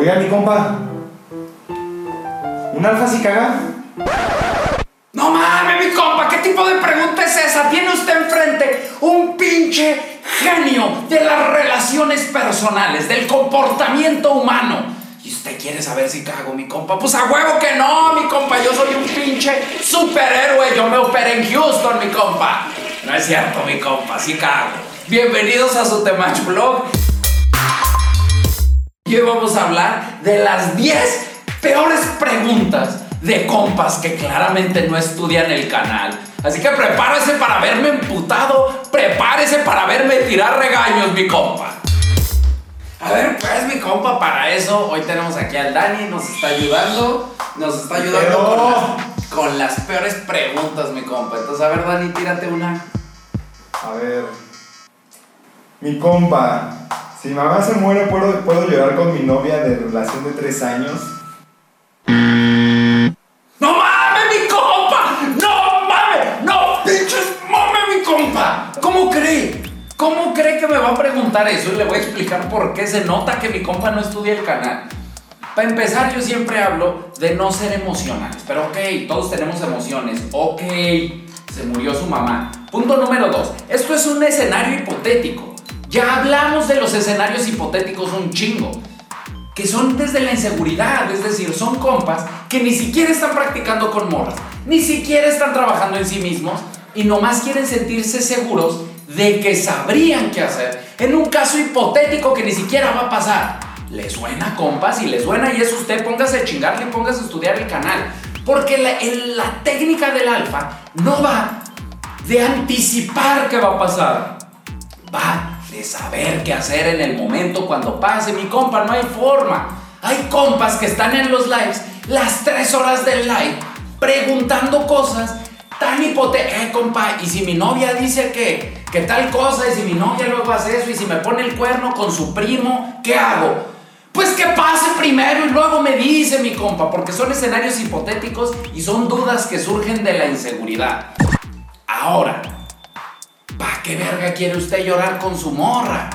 Oiga, mi compa. ¿Un alfa si caga? No mames, mi compa, ¿qué tipo de pregunta es esa? Tiene usted enfrente un pinche genio de las relaciones personales, del comportamiento humano. ¿Y usted quiere saber si cago, mi compa? Pues a huevo que no, mi compa. Yo soy un pinche superhéroe. Yo me operé en Houston, mi compa. No es cierto, mi compa, sí cago. Bienvenidos a su Temach Blog. Y hoy vamos a hablar de las 10 peores preguntas de compas que claramente no estudian el canal. Así que prepárese para verme emputado, prepárese para verme tirar regaños, mi compa. A ver, pues mi compa, para eso hoy tenemos aquí al Dani, nos está ayudando, nos está ayudando con las, con las peores preguntas, mi compa. Entonces, a ver, Dani, tírate una. A ver. Mi compa. Si mamá se muere, ¿puedo, ¿puedo llorar con mi novia de relación de tres años? ¡No mames, mi compa! ¡No mames! ¡No pinches mames, mi compa! ¿Cómo cree? ¿Cómo cree que me va a preguntar eso? Y le voy a explicar por qué se nota que mi compa no estudia el canal. Para empezar, yo siempre hablo de no ser emocionales. Pero ok, todos tenemos emociones. Ok, se murió su mamá. Punto número dos. Esto es un escenario hipotético. Ya hablamos de los escenarios hipotéticos un chingo. Que son desde la inseguridad. Es decir, son compas que ni siquiera están practicando con morras. Ni siquiera están trabajando en sí mismos. Y nomás quieren sentirse seguros de que sabrían qué hacer en un caso hipotético que ni siquiera va a pasar. ¿Le suena, compas? Si le suena y es usted, póngase a chingarle y póngase a estudiar el canal. Porque la, la técnica del alfa no va de anticipar qué va a pasar. Va de saber qué hacer en el momento cuando pase. Mi compa, no hay forma. Hay compas que están en los lives las tres horas del live preguntando cosas tan hipotéticas. Eh, compa, y si mi novia dice que, que tal cosa, y si mi novia luego hace eso, y si me pone el cuerno con su primo, ¿qué hago? Pues que pase primero y luego me dice mi compa, porque son escenarios hipotéticos y son dudas que surgen de la inseguridad. Ahora, ¿para qué verga quiere usted llorar con su morra?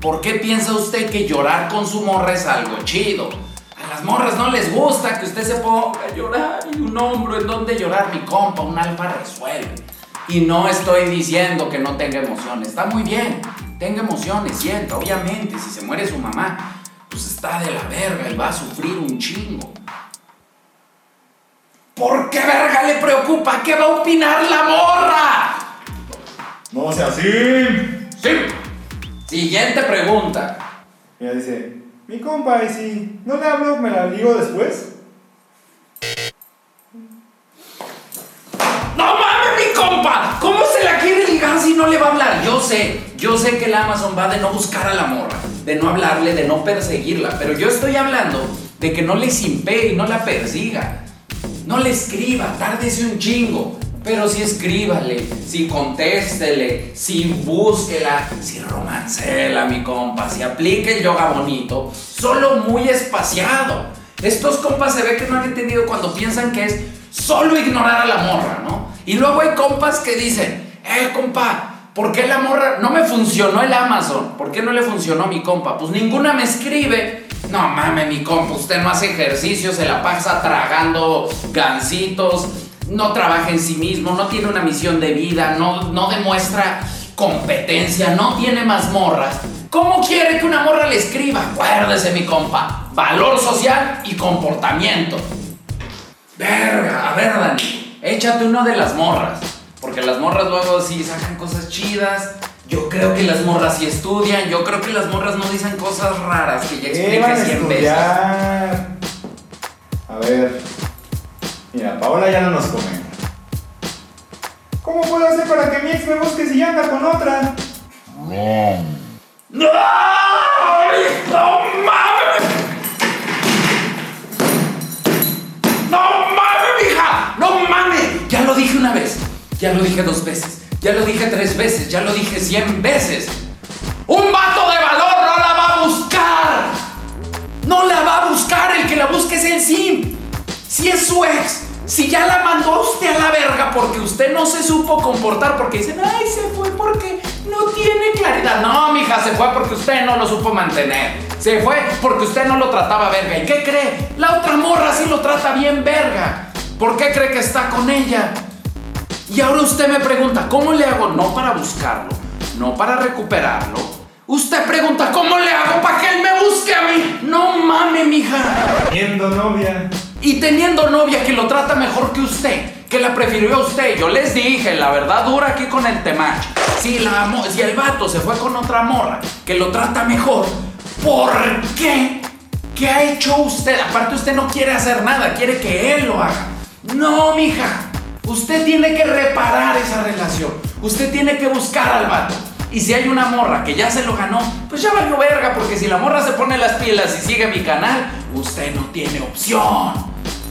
¿Por qué piensa usted que llorar con su morra es algo chido? A las morras no les gusta que usted se ponga a llorar y un hombro en donde llorar, mi compa, un alfa resuelve. Y no estoy diciendo que no tenga emociones, está muy bien, tenga emociones, sienta, obviamente, si se muere su mamá, pues está de la verga y va a sufrir un chingo. ¿Por qué verga le preocupa? ¿Qué va a opinar la morra? No sea así. Sí. Siguiente pregunta. Mira, dice, mi compa, ¿y si no le hablo, me la digo después? ¡No mames, mi compa! ¿Cómo se la quiere ligar si no le va a hablar? Yo sé, yo sé que el Amazon va de no buscar a la morra, de no hablarle, de no perseguirla, pero yo estoy hablando de que no le simpee y no la persiga. No le escriba, tárdese un chingo. Pero sí escríbale, sí contéstele, sí búsquela, sí romancela, mi compa, si aplique el yoga bonito, solo muy espaciado. Estos compas se ve que no han entendido cuando piensan que es solo ignorar a la morra, ¿no? Y luego hay compas que dicen, eh, compa, ¿por qué la morra no me funcionó el Amazon? ¿Por qué no le funcionó a mi compa? Pues ninguna me escribe. No mames, mi compa, usted no hace ejercicio, se la pasa tragando gansitos, no trabaja en sí mismo, no tiene una misión de vida, no, no demuestra competencia, no tiene mazmorras. ¿Cómo quiere que una morra le escriba? Acuérdese, mi compa, valor social y comportamiento. Verga, a ver, Dani, échate uno de las morras. Porque las morras luego sí sacan cosas chidas. Yo creo que las morras sí estudian. Yo creo que las morras no dicen cosas raras que ya ¿Qué van a expliqué 100 veces. A ver. Mira, Paola ya no nos comenta. ¿Cómo puedo hacer para que mi ex me busque si ya anda con otra? ¡No! ¡Ay, ¡No mames! ¡No mames, mija! ¡No mames! Ya lo dije una vez, ya lo dije dos veces, ya lo dije tres veces, ya lo dije cien veces. ¡Un vato de valor mandó usted a la verga porque usted no se supo comportar, porque dicen, ay, se fue porque no tiene claridad. No, mija, se fue porque usted no lo supo mantener. Se fue porque usted no lo trataba verga. ¿Y qué cree? La otra morra sí lo trata bien verga. ¿Por qué cree que está con ella? Y ahora usted me pregunta, ¿cómo le hago? No para buscarlo, no para recuperarlo. Usted pregunta, ¿cómo le hago para que él me busque a mí? No mames, mija. Teniendo novia. Y teniendo novia que lo trata mejor que usted, que la prefirió a usted. Yo les dije, la verdad dura aquí con el temacho. Si, la, si el vato se fue con otra morra que lo trata mejor, ¿por qué? ¿Qué ha hecho usted? Aparte usted no quiere hacer nada, quiere que él lo haga. No, mija. Usted tiene que reparar esa relación. Usted tiene que buscar al vato. Y si hay una morra que ya se lo ganó, pues ya valió verga, porque si la morra se pone las pilas y sigue mi canal, usted no tiene opción.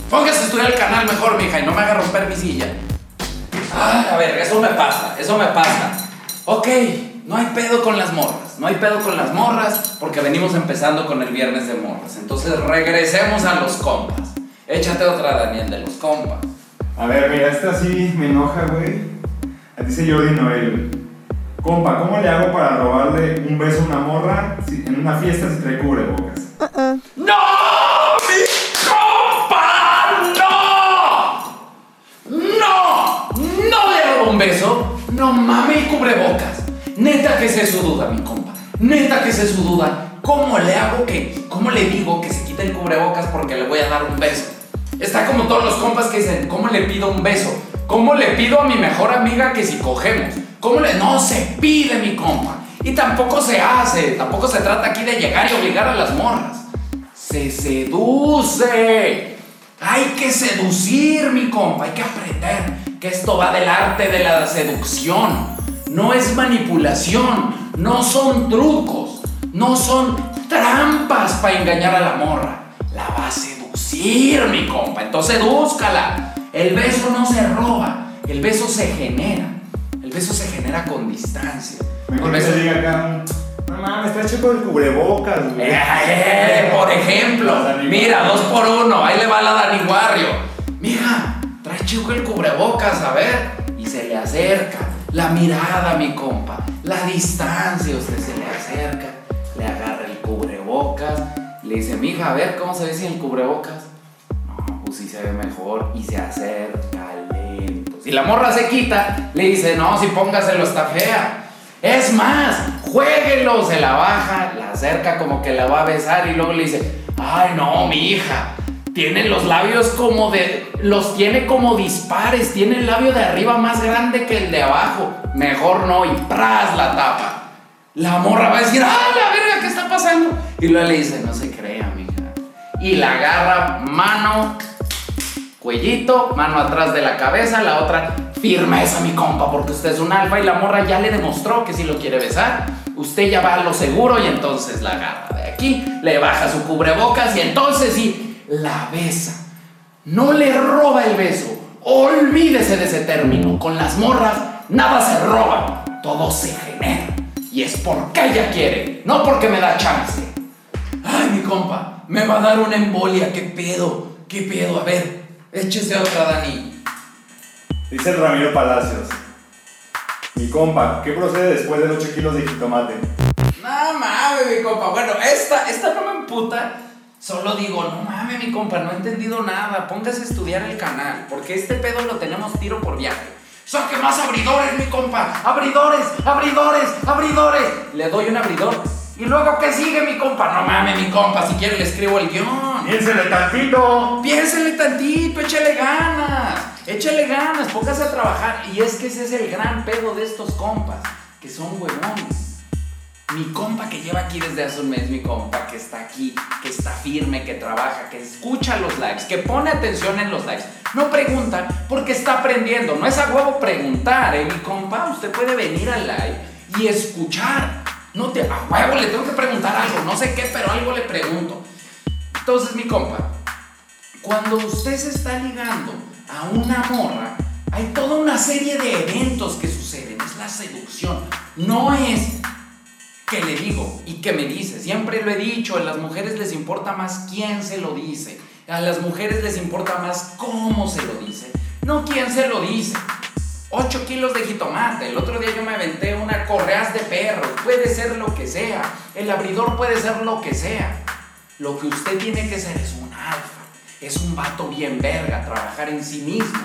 Póngase a estudiar el canal mejor, mija, y no me haga romper mi silla. Ay, a ver, eso me pasa, eso me pasa. Ok, no hay pedo con las morras, no hay pedo con las morras, porque venimos empezando con el viernes de morras. Entonces regresemos a los compas. Échate otra, Daniel, de los compas. A ver, mira, esta sí me enoja, güey. Dice Jordi Noel. Compa, ¿cómo le hago para robarle un beso a una morra si- en una fiesta si trae cubrebocas? ¡No! ¡Mi compa! ¡No! ¡No! ¡No le robo un beso! ¡No mames el cubrebocas! Neta que sé su duda, mi compa. Neta que sé su duda. ¿Cómo le hago que? ¿Cómo le digo que se quite el cubrebocas porque le voy a dar un beso? Está como todos los compas que dicen, ¿cómo le pido un beso? ¿Cómo le pido a mi mejor amiga que si cogemos? ¿Cómo le.? No se pide, mi compa. Y tampoco se hace. Tampoco se trata aquí de llegar y obligar a las morras. Se seduce. Hay que seducir, mi compa. Hay que aprender que esto va del arte de la seducción. No es manipulación. No son trucos. No son trampas para engañar a la morra. La va a seducir, mi compa. Entonces búscala. El beso no se roba. El beso se genera. El beso se genera con distancia. El que beso- se diga acá, no mames, está hecho con el cubrebocas, güey. eh, eh, por ejemplo, mira, dos por uno, ahí le va la Dani Warrio. Mija, trae chico el cubrebocas, a ver. Y se le acerca. La mirada, mi compa. La distancia, usted se le acerca. Le agarra el cubrebocas. Le dice, mija, a ver cómo se ve sin el cubrebocas. No, pues sí se ve mejor. Y se acerca Si la morra se quita, le dice, no, si póngaselo está fea. Es más, jueguelo, se la baja, la acerca como que la va a besar y luego le dice, ay no, mi hija, tiene los labios como de, los tiene como dispares, tiene el labio de arriba más grande que el de abajo, mejor no, y tras la tapa. La morra va a decir, ay, la verga, ¿qué está pasando? Y luego le dice, no se crea, mija. Y la agarra mano cuellito, mano atrás de la cabeza, la otra firmeza, mi compa, porque usted es un alfa y la morra ya le demostró que si lo quiere besar, usted ya va a lo seguro y entonces la agarra de aquí, le baja su cubrebocas y entonces sí, la besa. No le roba el beso. Olvídese de ese término. Con las morras nada se roba, todo se genera. Y es porque ella quiere, no porque me da chance. Ay, mi compa, me va a dar una embolia. ¿Qué pedo? ¿Qué pedo? A ver, échese otra, Dani. Dice Ramiro Palacios. Mi compa, ¿qué procede después de 8 kilos de jitomate? No mames, mi compa. Bueno, esta, esta no me emputa. Solo digo, no mames, mi compa, no he entendido nada. Póngase a estudiar el canal, porque este pedo lo tenemos tiro por viaje. Saque más abridores, mi compa. Abridores, abridores, abridores. Le doy un abridor. Y luego, ¿qué sigue, mi compa? No mames, mi compa, si quiere le escribo el guion. ¡Piénsele tantito! Piénsele tantito, échale ganas, échale ganas, póngase a trabajar. Y es que ese es el gran pedo de estos compas, que son huevones. Mi compa que lleva aquí desde hace un mes, mi compa que está aquí, que está firme, que trabaja, que escucha los likes, que pone atención en los likes. No pregunta porque está aprendiendo. No es a huevo preguntar, ¿eh? Mi compa, usted puede venir al live y escuchar. No te, a huevo le tengo que preguntar algo, no sé qué, pero algo le pregunto. Entonces, mi compa, cuando usted se está ligando a una morra, hay toda una serie de eventos que suceden. Es la seducción. No es que le digo y que me dice. Siempre lo he dicho, a las mujeres les importa más quién se lo dice. A las mujeres les importa más cómo se lo dice. No quién se lo dice. 8 kilos de jitomate. El otro día yo me aventé una correas de perro. Puede ser lo que sea. El abridor puede ser lo que sea. Lo que usted tiene que ser es un alfa. Es un vato bien verga, trabajar en sí mismo.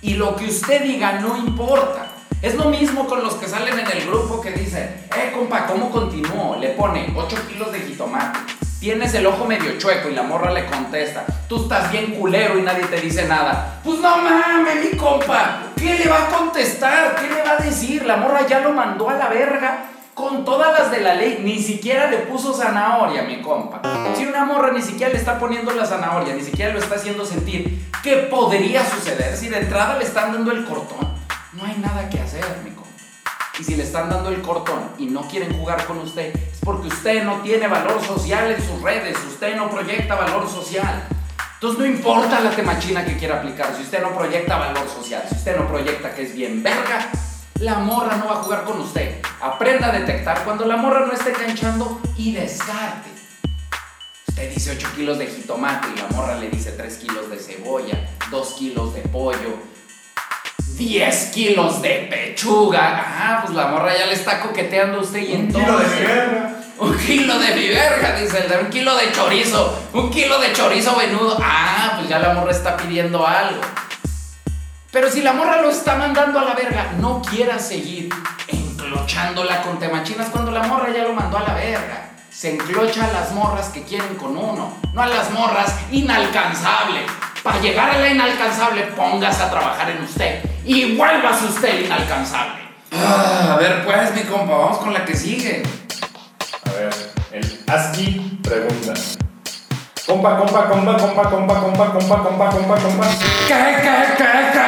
Y lo que usted diga no importa. Es lo mismo con los que salen en el grupo que dicen, eh, compa, ¿cómo continúo? Le pone 8 kilos de jitomate. Tienes el ojo medio chueco y la morra le contesta, tú estás bien culero y nadie te dice nada. Pues no mames, mi compa, ¿qué le va a contestar? ¿Qué le va a decir? La morra ya lo mandó a la verga con todas las de la ley, ni siquiera le puso zanahoria, mi compa. Si una morra ni siquiera le está poniendo la zanahoria, ni siquiera lo está haciendo sentir, ¿qué podría suceder si de entrada le están dando el cortón? No hay nada que hacer, mi compa. Y si le están dando el cortón y no quieren jugar con usted, es porque usted no tiene valor social en sus redes, usted no proyecta valor social. Entonces no importa la temachina que quiera aplicar, si usted no proyecta valor social, si usted no proyecta que es bien verga, la morra no va a jugar con usted. Aprenda a detectar cuando la morra no esté canchando y descarte. Usted dice 8 kilos de jitomate y la morra le dice 3 kilos de cebolla, 2 kilos de pollo, 10 kilos de pechuga. Ah, pues la morra ya le está coqueteando a usted y Un entonces... kilo de verga. Un kilo de mi verga, dice el de un kilo de chorizo, un kilo de chorizo venudo. Ah, pues ya la morra está pidiendo algo. Pero si la morra lo está mandando a la verga, no quiera seguir enclochándola con temachinas cuando la morra ya lo mandó a la verga. Se enclocha a las morras que quieren con uno, no a las morras inalcanzables. Para llegar a la inalcanzable, póngase a trabajar en usted y vuélvase usted inalcanzable. Ah, a ver, pues, mi compa, vamos con la que sigue. A ver, el ASCII pregunta. Compa, compa, compa, compa, compa, compa, compa, compa, compa, compa. ¿Qué, qué, qué, qué, qué,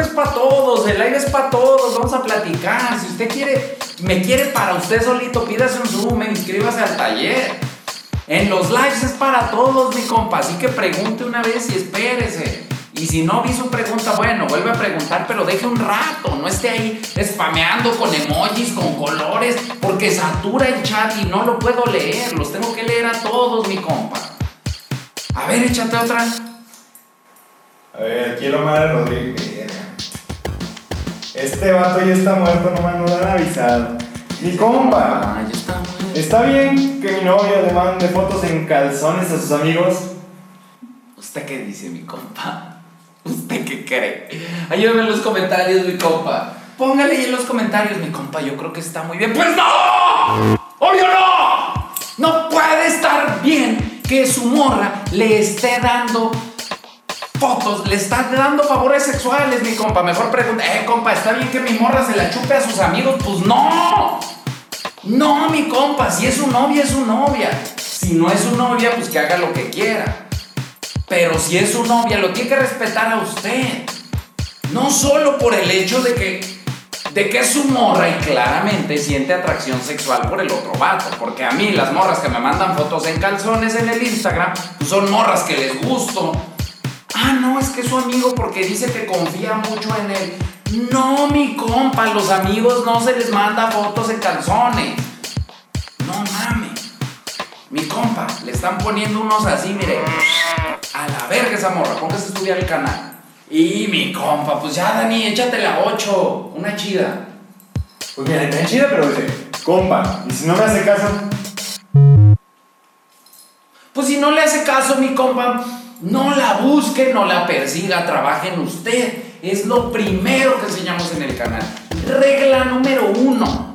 es para todos, el aire es para todos, vamos a platicar. Si usted quiere, me quiere para usted solito, pídase un Zoom, inscríbase al taller. En los lives es para todos, mi compa, así que pregunte una vez y espérese. Y si no vi su pregunta, bueno, vuelve a preguntar, pero deje un rato, no esté ahí spameando con emojis, con colores, porque satura el chat y no lo puedo leer, los tengo que leer a todos, mi compa. A ver, échate otra. A ver, aquí el Omar Rodríguez. Este vato ya está muerto, no lo han avisado. Mi compa. ¿Está bien que mi novio le mande fotos en calzones a sus amigos? ¿Usted qué dice, mi compa? ¿Usted qué cree? Ayúdame en los comentarios, mi compa. Póngale ahí en los comentarios, mi compa. Yo creo que está muy bien. ¡Pues no! ¡Obvio no! No puede estar bien que su morra le esté dando fotos, le está dando favores sexuales, mi compa. Mejor pregunta, eh, compa, ¿está bien que mi morra se la chupe a sus amigos? Pues no. No, mi compa, si es su novia, es su novia. Si no es su novia, pues que haga lo que quiera. Pero si es su novia, lo tiene que respetar a usted. No solo por el hecho de que, de que es su morra y claramente siente atracción sexual por el otro vato. Porque a mí las morras que me mandan fotos en calzones en el Instagram pues son morras que les gusto. Ah, no, es que es su amigo porque dice que confía mucho en él. No, mi compa, los amigos no se les manda fotos en calzones. No mames. Mi compa, le están poniendo unos así, mire. A la verga esa morra, póngase a estudiar el canal. Y mi compa, pues ya Dani, échate la 8. Una chida. Pues mira, está chida, pero dice, compa, y si no me hace caso, Pues si no le hace caso, mi compa, no la busque, no la persiga, trabaje en usted. Es lo primero que enseñamos en el canal. Regla número uno,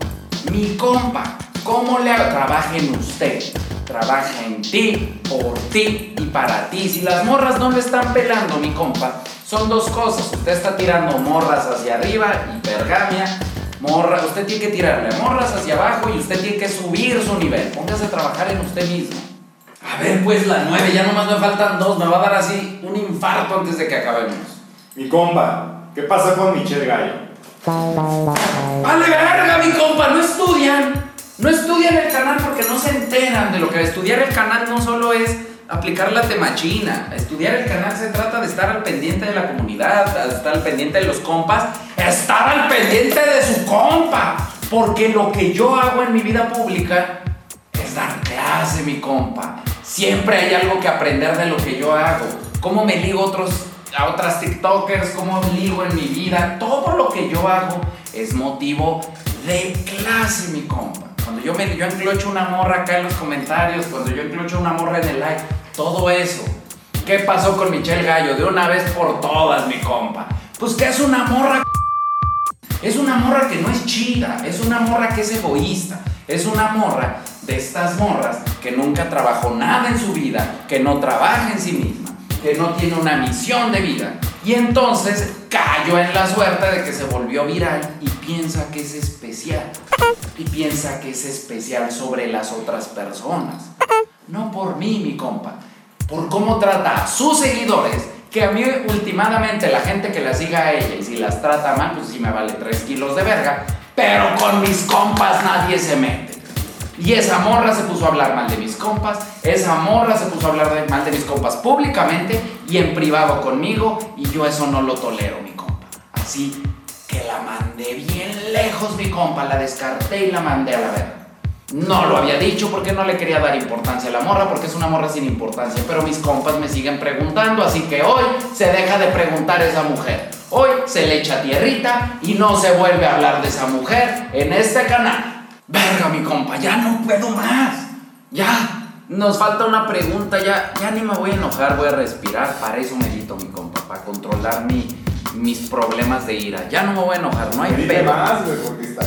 mi compa, ¿cómo le haga? Trabaje en usted. Trabaja en ti, por ti y para ti. Si las morras no le están pelando, mi compa, son dos cosas. Usted está tirando morras hacia arriba, hipergamia. Morra, usted tiene que tirarle morras hacia abajo y usted tiene que subir su nivel. Póngase a trabajar en usted mismo. A ver, pues la 9, ya nomás me faltan dos. Me va a dar así un infarto antes de que acabemos. mi compa, ¿qué pasa con Michelle Gallo? ¡Vale verga, mi compa! No estudian. No estudian el canal porque no se enteran de lo que estudiar el canal no solo es aplicar la temachina. Estudiar el canal se trata de estar al pendiente de la comunidad, de estar al pendiente de los compas, estar al pendiente de su compa. Porque lo que yo hago en mi vida pública es dar clase, mi compa. Siempre hay algo que aprender de lo que yo hago. cómo me ligo otros, a otras TikTokers, cómo ligo en mi vida. Todo lo que yo hago es motivo de clase, mi compa. Cuando yo, me, yo enclocho una morra acá en los comentarios, cuando yo enclocho una morra en el like, todo eso. ¿Qué pasó con Michelle Gallo? De una vez por todas, mi compa. Pues que es una morra. Es una morra que no es chida, es una morra que es egoísta, es una morra de estas morras que nunca trabajó nada en su vida, que no trabaja en sí misma, que no tiene una misión de vida. Y entonces cayó en la suerte de que se volvió viral y piensa que es especial. Y piensa que es especial sobre las otras personas. No por mí, mi compa, por cómo trata a sus seguidores que a mí últimamente la gente que la siga a ella y si las trata mal, pues sí me vale 3 kilos de verga, pero con mis compas nadie se mete. Y esa morra se puso a hablar mal de mis compas, esa morra se puso a hablar mal de mis compas públicamente y en privado conmigo y yo eso no lo tolero, mi compa. Así que la mandé bien lejos, mi compa, la descarté y la mandé a la verga. No lo había dicho porque no le quería dar importancia a la morra, porque es una morra sin importancia. Pero mis compas me siguen preguntando, así que hoy se deja de preguntar esa mujer. Hoy se le echa tierrita y no se vuelve a hablar de esa mujer en este canal. Verga, mi compa, ya no puedo más. Ya, nos falta una pregunta, ya, ya ni me voy a enojar, voy a respirar. Para eso medito, mi compa, para controlar mi, mis problemas de ira. Ya no me voy a enojar, no hay está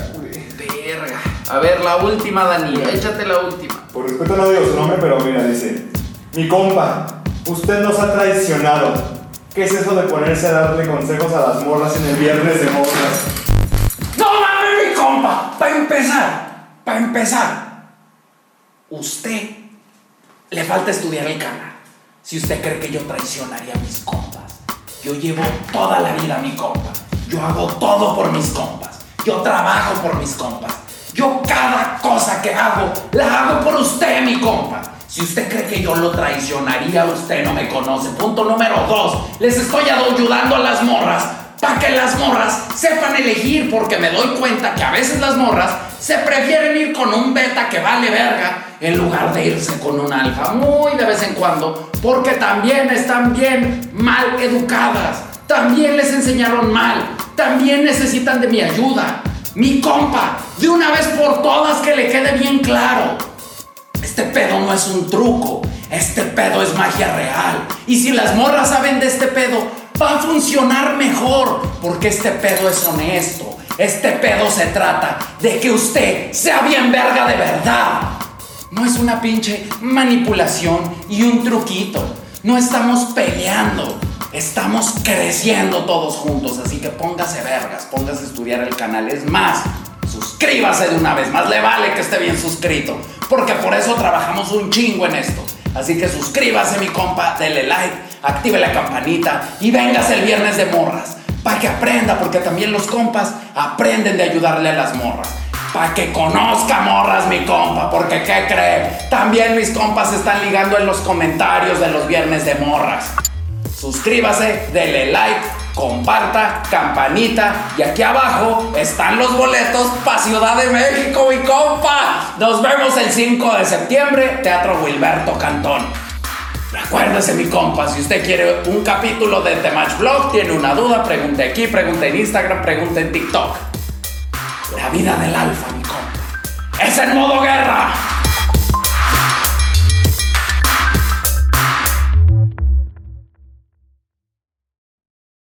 Verga. A ver, la última, Dani. Échate la última. Por respeto no digo su nombre, pero mira, dice: Mi compa, usted nos ha traicionado. ¿Qué es eso de ponerse a darle consejos a las morras en el viernes de morras? ¡No mames, mi compa! Para empezar, para empezar, usted le falta estudiar el canal. Si usted cree que yo traicionaría a mis compas, yo llevo toda la vida a mi compa. Yo hago todo por mis compas. Yo trabajo por mis compas. Yo cada cosa que hago, la hago por usted, mi compa. Si usted cree que yo lo traicionaría, usted no me conoce. Punto número dos. Les estoy ayudando a las morras para que las morras sepan elegir, porque me doy cuenta que a veces las morras se prefieren ir con un beta que vale verga en lugar de irse con un alfa muy de vez en cuando, porque también están bien mal educadas, también les enseñaron mal, también necesitan de mi ayuda. Mi compa, de una vez por todas que le quede bien claro. Este pedo no es un truco, este pedo es magia real. Y si las morras saben de este pedo, va a funcionar mejor, porque este pedo es honesto. Este pedo se trata de que usted sea bien verga de verdad. No es una pinche manipulación y un truquito. No estamos peleando. Estamos creciendo todos juntos, así que póngase vergas, póngase a estudiar el canal. Es más, suscríbase de una vez, más le vale que esté bien suscrito, porque por eso trabajamos un chingo en esto. Así que suscríbase mi compa, dele like, active la campanita y véngase el viernes de morras, para que aprenda, porque también los compas aprenden de ayudarle a las morras. Para que conozca morras mi compa, porque ¿qué cree? También mis compas están ligando en los comentarios de los viernes de morras suscríbase, dele like, comparta, campanita y aquí abajo están los boletos para Ciudad de México, mi compa. Nos vemos el 5 de septiembre, Teatro Wilberto Cantón. Acuérdese, mi compa, si usted quiere un capítulo de The Match Vlog, tiene una duda, pregunte aquí, pregunte en Instagram, pregunte en TikTok. La vida del alfa, mi compa. Es en modo guerra.